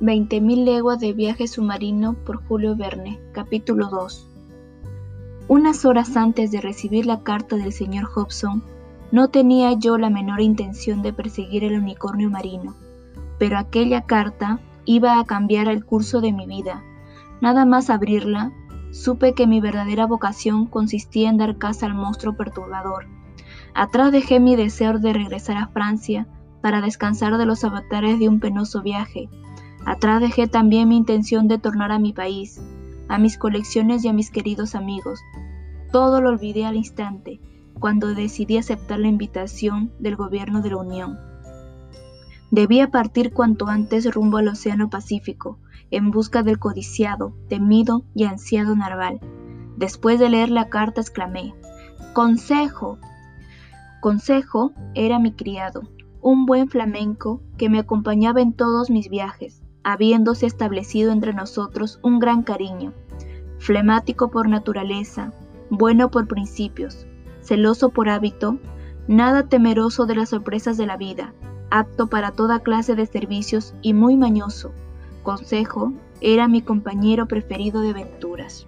Veinte mil leguas de viaje submarino por Julio Verne, capítulo 2. Unas horas antes de recibir la carta del señor Hobson, no tenía yo la menor intención de perseguir el unicornio marino, pero aquella carta iba a cambiar el curso de mi vida. Nada más abrirla, supe que mi verdadera vocación consistía en dar caza al monstruo perturbador. Atrás dejé mi deseo de regresar a Francia para descansar de los avatares de un penoso viaje, Atrás dejé también mi intención de tornar a mi país, a mis colecciones y a mis queridos amigos. Todo lo olvidé al instante, cuando decidí aceptar la invitación del gobierno de la Unión. Debía partir cuanto antes rumbo al Océano Pacífico, en busca del codiciado, temido y ansiado narval. Después de leer la carta exclamé, Consejo. Consejo era mi criado, un buen flamenco que me acompañaba en todos mis viajes habiéndose establecido entre nosotros un gran cariño, flemático por naturaleza, bueno por principios, celoso por hábito, nada temeroso de las sorpresas de la vida, apto para toda clase de servicios y muy mañoso. Consejo era mi compañero preferido de aventuras.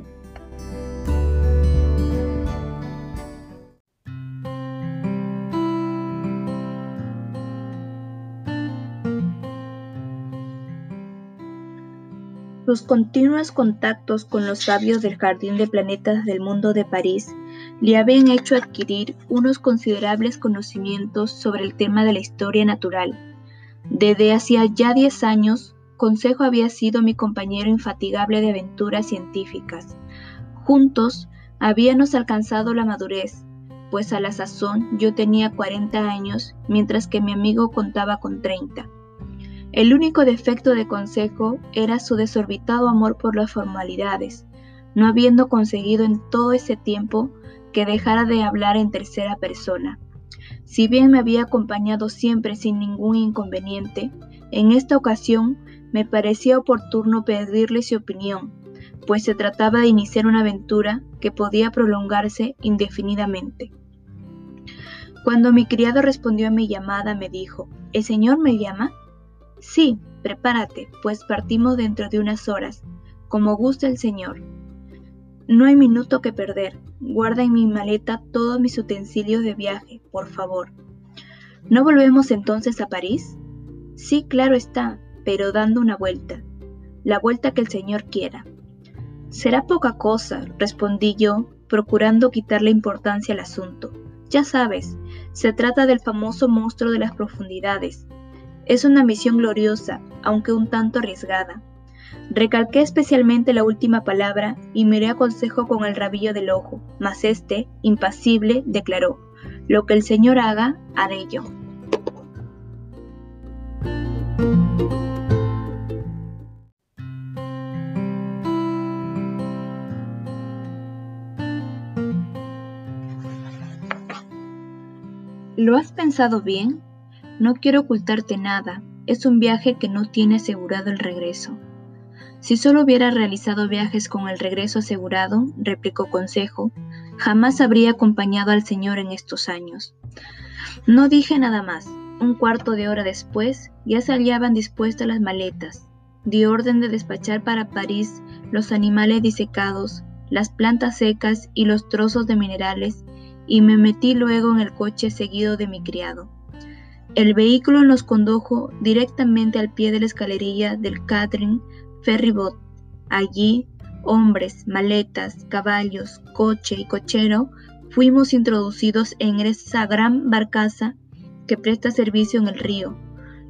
Los continuos contactos con los sabios del Jardín de Planetas del Mundo de París le habían hecho adquirir unos considerables conocimientos sobre el tema de la historia natural. Desde hacía ya diez años, Consejo había sido mi compañero infatigable de aventuras científicas. Juntos habíamos alcanzado la madurez, pues a la sazón yo tenía 40 años, mientras que mi amigo contaba con 30. El único defecto de Consejo era su desorbitado amor por las formalidades, no habiendo conseguido en todo ese tiempo que dejara de hablar en tercera persona. Si bien me había acompañado siempre sin ningún inconveniente, en esta ocasión me parecía oportuno pedirle su opinión, pues se trataba de iniciar una aventura que podía prolongarse indefinidamente. Cuando mi criado respondió a mi llamada, me dijo, ¿El señor me llama? Sí, prepárate, pues partimos dentro de unas horas, como gusta el Señor. No hay minuto que perder. Guarda en mi maleta todos mis utensilios de viaje, por favor. ¿No volvemos entonces a París? Sí, claro está, pero dando una vuelta. La vuelta que el Señor quiera. Será poca cosa, respondí yo, procurando quitarle importancia al asunto. Ya sabes, se trata del famoso monstruo de las profundidades, es una misión gloriosa, aunque un tanto arriesgada. Recalqué especialmente la última palabra y miré a consejo con el rabillo del ojo, mas este, impasible, declaró, lo que el Señor haga, haré yo. ¿Lo has pensado bien? No quiero ocultarte nada, es un viaje que no tiene asegurado el regreso. Si solo hubiera realizado viajes con el regreso asegurado, replicó Consejo, jamás habría acompañado al Señor en estos años. No dije nada más. Un cuarto de hora después ya se hallaban dispuestas las maletas. Di orden de despachar para París los animales disecados, las plantas secas y los trozos de minerales, y me metí luego en el coche seguido de mi criado. El vehículo nos condujo directamente al pie de la escalerilla del Catherine Ferryboat. Allí, hombres, maletas, caballos, coche y cochero fuimos introducidos en esa gran barcaza que presta servicio en el río,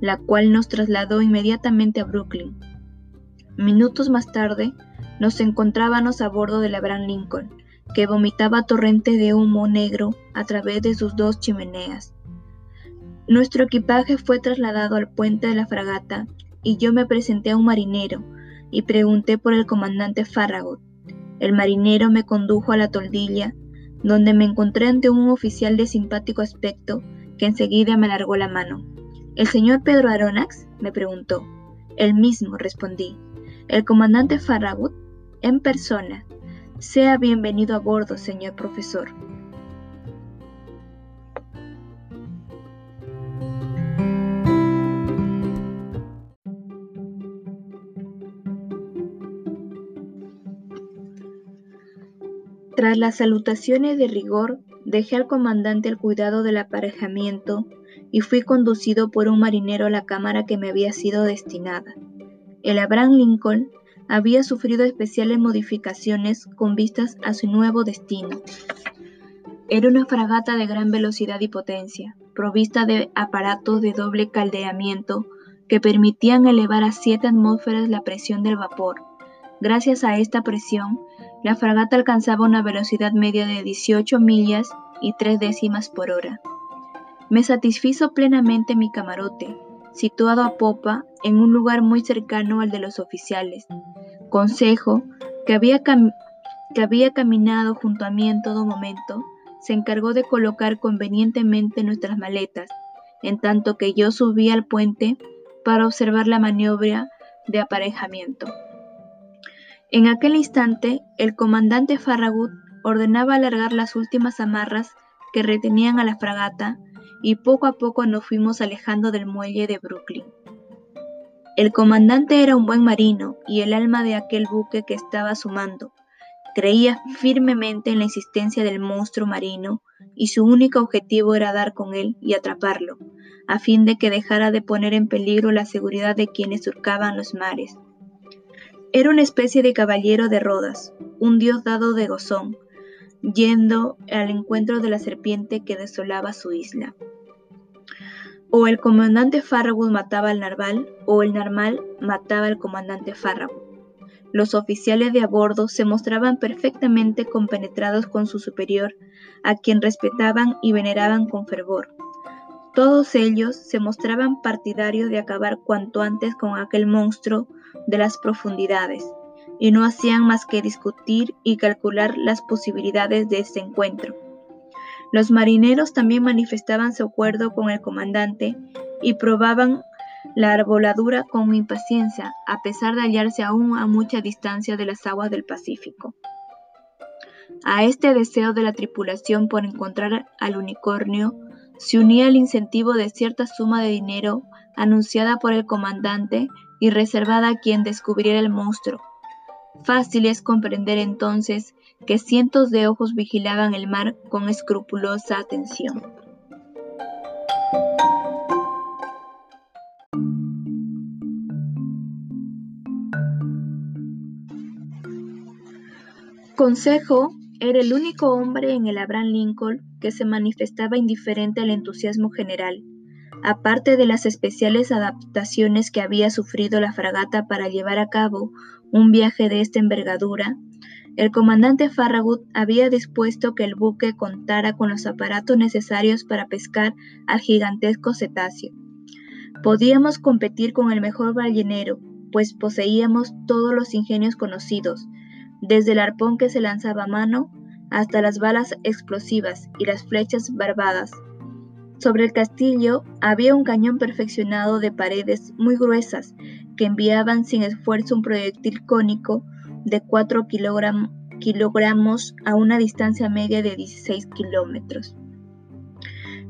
la cual nos trasladó inmediatamente a Brooklyn. Minutos más tarde, nos encontrábamos a bordo de la Gran Lincoln, que vomitaba torrente de humo negro a través de sus dos chimeneas. Nuestro equipaje fue trasladado al puente de la fragata y yo me presenté a un marinero y pregunté por el comandante Farragut. El marinero me condujo a la toldilla, donde me encontré ante un oficial de simpático aspecto que enseguida me alargó la mano. ¿El señor Pedro Aronax? me preguntó. El mismo, respondí. El comandante Farragut, en persona. Sea bienvenido a bordo, señor profesor. Tras las salutaciones de rigor, dejé al comandante el cuidado del aparejamiento y fui conducido por un marinero a la cámara que me había sido destinada. El Abraham Lincoln había sufrido especiales modificaciones con vistas a su nuevo destino. Era una fragata de gran velocidad y potencia, provista de aparatos de doble caldeamiento que permitían elevar a 7 atmósferas la presión del vapor. Gracias a esta presión, la fragata alcanzaba una velocidad media de 18 millas y 3 décimas por hora. Me satisfizo plenamente mi camarote, situado a popa en un lugar muy cercano al de los oficiales. Consejo, que había, que había caminado junto a mí en todo momento, se encargó de colocar convenientemente nuestras maletas, en tanto que yo subía al puente para observar la maniobra de aparejamiento. En aquel instante, el comandante Farragut ordenaba alargar las últimas amarras que retenían a la fragata y poco a poco nos fuimos alejando del muelle de Brooklyn. El comandante era un buen marino y el alma de aquel buque que estaba sumando. Creía firmemente en la existencia del monstruo marino y su único objetivo era dar con él y atraparlo, a fin de que dejara de poner en peligro la seguridad de quienes surcaban los mares. Era una especie de caballero de Rodas, un dios dado de gozón, yendo al encuentro de la serpiente que desolaba su isla. O el comandante Farragut mataba al narval, o el narval mataba al comandante Farragut. Los oficiales de a bordo se mostraban perfectamente compenetrados con su superior, a quien respetaban y veneraban con fervor. Todos ellos se mostraban partidarios de acabar cuanto antes con aquel monstruo de las profundidades, y no hacían más que discutir y calcular las posibilidades de este encuentro. Los marineros también manifestaban su acuerdo con el comandante y probaban la arboladura con impaciencia, a pesar de hallarse aún a mucha distancia de las aguas del Pacífico. A este deseo de la tripulación por encontrar al unicornio se unía el incentivo de cierta suma de dinero anunciada por el comandante y reservada a quien descubriera el monstruo. Fácil es comprender entonces que cientos de ojos vigilaban el mar con escrupulosa atención. Consejo era el único hombre en el Abraham Lincoln que se manifestaba indiferente al entusiasmo general. Aparte de las especiales adaptaciones que había sufrido la fragata para llevar a cabo un viaje de esta envergadura, el comandante Farragut había dispuesto que el buque contara con los aparatos necesarios para pescar al gigantesco cetáceo. Podíamos competir con el mejor ballenero, pues poseíamos todos los ingenios conocidos, desde el arpón que se lanzaba a mano hasta las balas explosivas y las flechas barbadas. Sobre el castillo había un cañón perfeccionado de paredes muy gruesas que enviaban sin esfuerzo un proyectil cónico de 4 kilogramos a una distancia media de 16 kilómetros.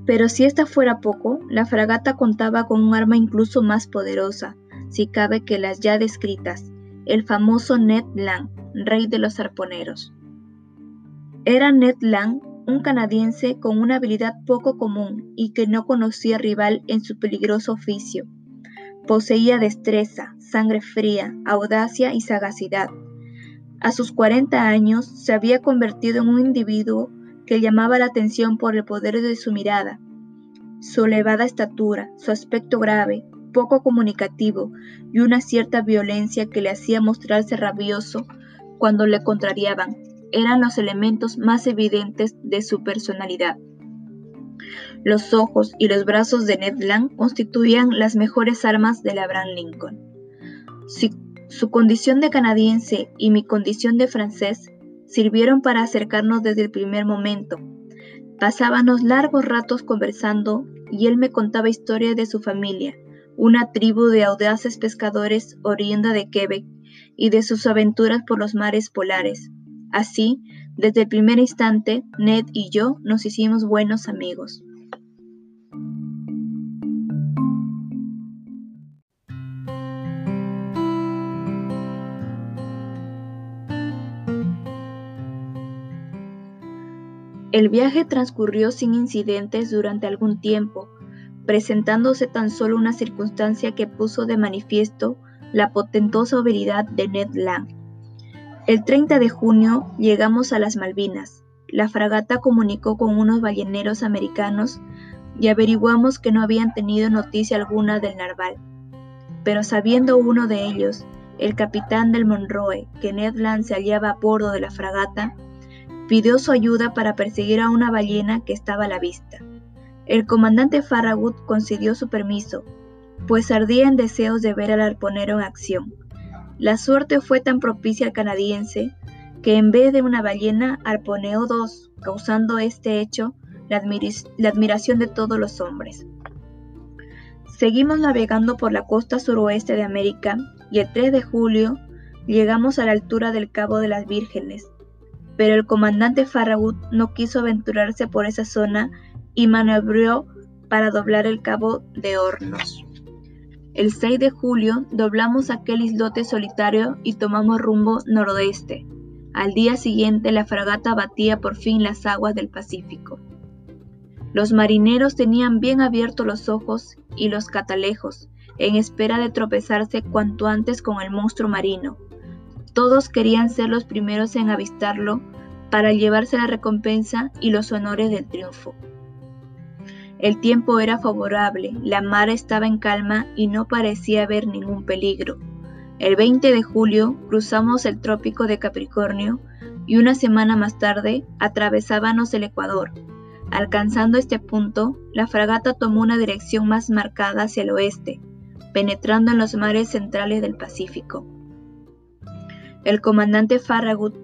Pero si esta fuera poco, la fragata contaba con un arma incluso más poderosa, si cabe que las ya descritas, el famoso Ned Land, rey de los arponeros. Era Ned Land un canadiense con una habilidad poco común y que no conocía rival en su peligroso oficio. Poseía destreza, sangre fría, audacia y sagacidad. A sus 40 años se había convertido en un individuo que llamaba la atención por el poder de su mirada, su elevada estatura, su aspecto grave, poco comunicativo y una cierta violencia que le hacía mostrarse rabioso cuando le contrariaban, eran los elementos más evidentes de su personalidad. Los ojos y los brazos de Ned Land constituían las mejores armas de Abraham Lincoln. su condición de canadiense y mi condición de francés sirvieron para acercarnos desde el primer momento. Pasábamos largos ratos conversando y él me contaba historias de su familia, una tribu de audaces pescadores oriunda de Quebec y de sus aventuras por los mares polares. Así, desde el primer instante, Ned y yo nos hicimos buenos amigos. El viaje transcurrió sin incidentes durante algún tiempo, presentándose tan solo una circunstancia que puso de manifiesto la potentosa habilidad de Ned Land. El 30 de junio llegamos a las Malvinas. La fragata comunicó con unos balleneros americanos y averiguamos que no habían tenido noticia alguna del narval. Pero sabiendo uno de ellos, el capitán del Monroe, que Ned Land se hallaba a bordo de la fragata, pidió su ayuda para perseguir a una ballena que estaba a la vista. El comandante Farragut concedió su permiso, pues ardía en deseos de ver al arponero en acción. La suerte fue tan propicia al canadiense que en vez de una ballena arponeó dos, causando este hecho la, la admiración de todos los hombres. Seguimos navegando por la costa suroeste de América y el 3 de julio llegamos a la altura del Cabo de las Vírgenes, pero el comandante Farragut no quiso aventurarse por esa zona y maniobró para doblar el Cabo de Hornos. El 6 de julio doblamos aquel islote solitario y tomamos rumbo noroeste. Al día siguiente la fragata batía por fin las aguas del Pacífico. Los marineros tenían bien abiertos los ojos y los catalejos, en espera de tropezarse cuanto antes con el monstruo marino. Todos querían ser los primeros en avistarlo para llevarse la recompensa y los honores del triunfo. El tiempo era favorable, la mar estaba en calma y no parecía haber ningún peligro. El 20 de julio cruzamos el trópico de Capricornio y una semana más tarde atravesábamos el Ecuador, Alcanzando este punto, la fragata tomó una dirección más marcada hacia el oeste, penetrando en los mares centrales del Pacífico. El comandante Farragut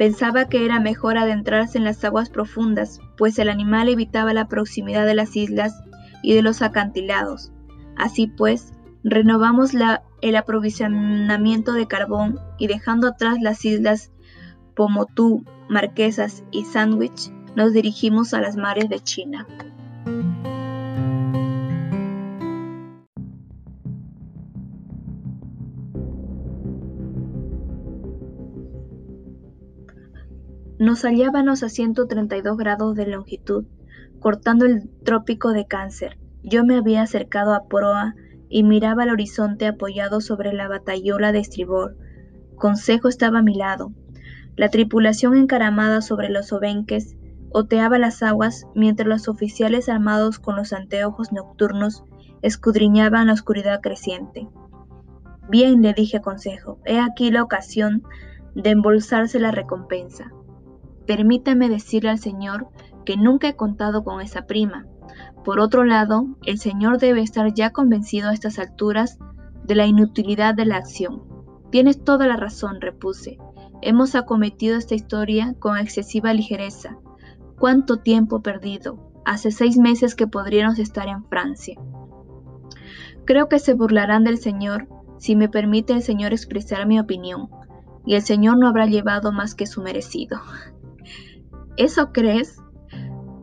pensaba que era mejor adentrarse en las aguas profundas, pues el animal evitaba la proximidad de las islas y de los acantilados. Así pues, renovamos el aprovisionamiento de carbón y dejando atrás las islas Pomotú, Marquesas y Sandwich, nos dirigimos a las mares de China. Nos hallábamos a 132 grados de longitud, cortando el trópico de Cáncer. Yo me había acercado a proa y miraba al horizonte apoyado sobre la batayola de estribor. Consejo estaba a mi lado. La tripulación encaramada sobre los obenques oteaba las aguas mientras los oficiales armados con los anteojos nocturnos escudriñaban la oscuridad creciente. Bien, le dije a Consejo, he aquí la ocasión de embolsarse la recompensa. Permítame decirle al señor que nunca he contado con esa prima. Por otro lado, el señor debe estar ya convencido a estas alturas de la inutilidad de la acción. Tienes toda la razón, repuse. Hemos acometido esta historia con excesiva ligereza cuánto tiempo perdido. Hace seis meses que podríamos estar en Francia. Creo que se burlarán del Señor si me permite el Señor expresar mi opinión, y el Señor no habrá llevado más que su merecido. ¿Eso crees?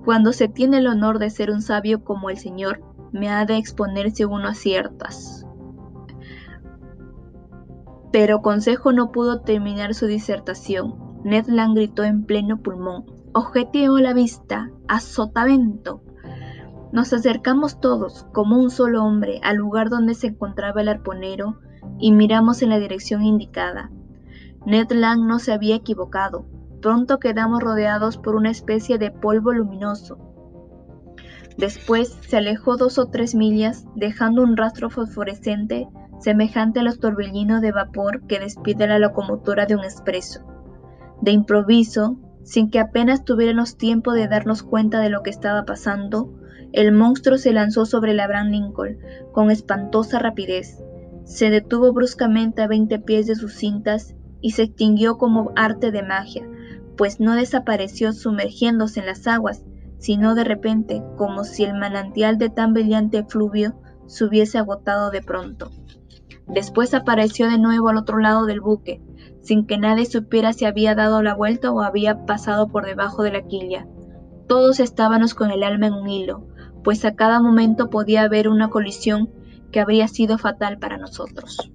Cuando se tiene el honor de ser un sabio como el Señor, me ha de exponerse uno a ciertas. Pero Consejo no pudo terminar su disertación. Ned Land gritó en pleno pulmón objetivó la vista a sotavento. Nos acercamos todos, como un solo hombre, al lugar donde se encontraba el arponero y miramos en la dirección indicada. Ned Land no se había equivocado. Pronto quedamos rodeados por una especie de polvo luminoso. Después se alejó dos o tres millas, dejando un rastro fosforescente semejante a los torbellinos de vapor que despide la locomotora de un expreso. De improviso, sin que apenas tuviéramos tiempo de darnos cuenta de lo que estaba pasando, el monstruo se lanzó sobre el Abraham Lincoln con espantosa rapidez. Se detuvo bruscamente a veinte pies de sus cintas y se extinguió como arte de magia, pues no desapareció sumergiéndose en las aguas, sino de repente, como si el manantial de tan brillante fluvio se hubiese agotado de pronto. Después apareció de nuevo al otro lado del buque, sin que nadie supiera si había dado la vuelta o había pasado por debajo de la quilla. Todos estábamos con el alma en un hilo, pues a cada momento podía haber una colisión que habría sido fatal para nosotros.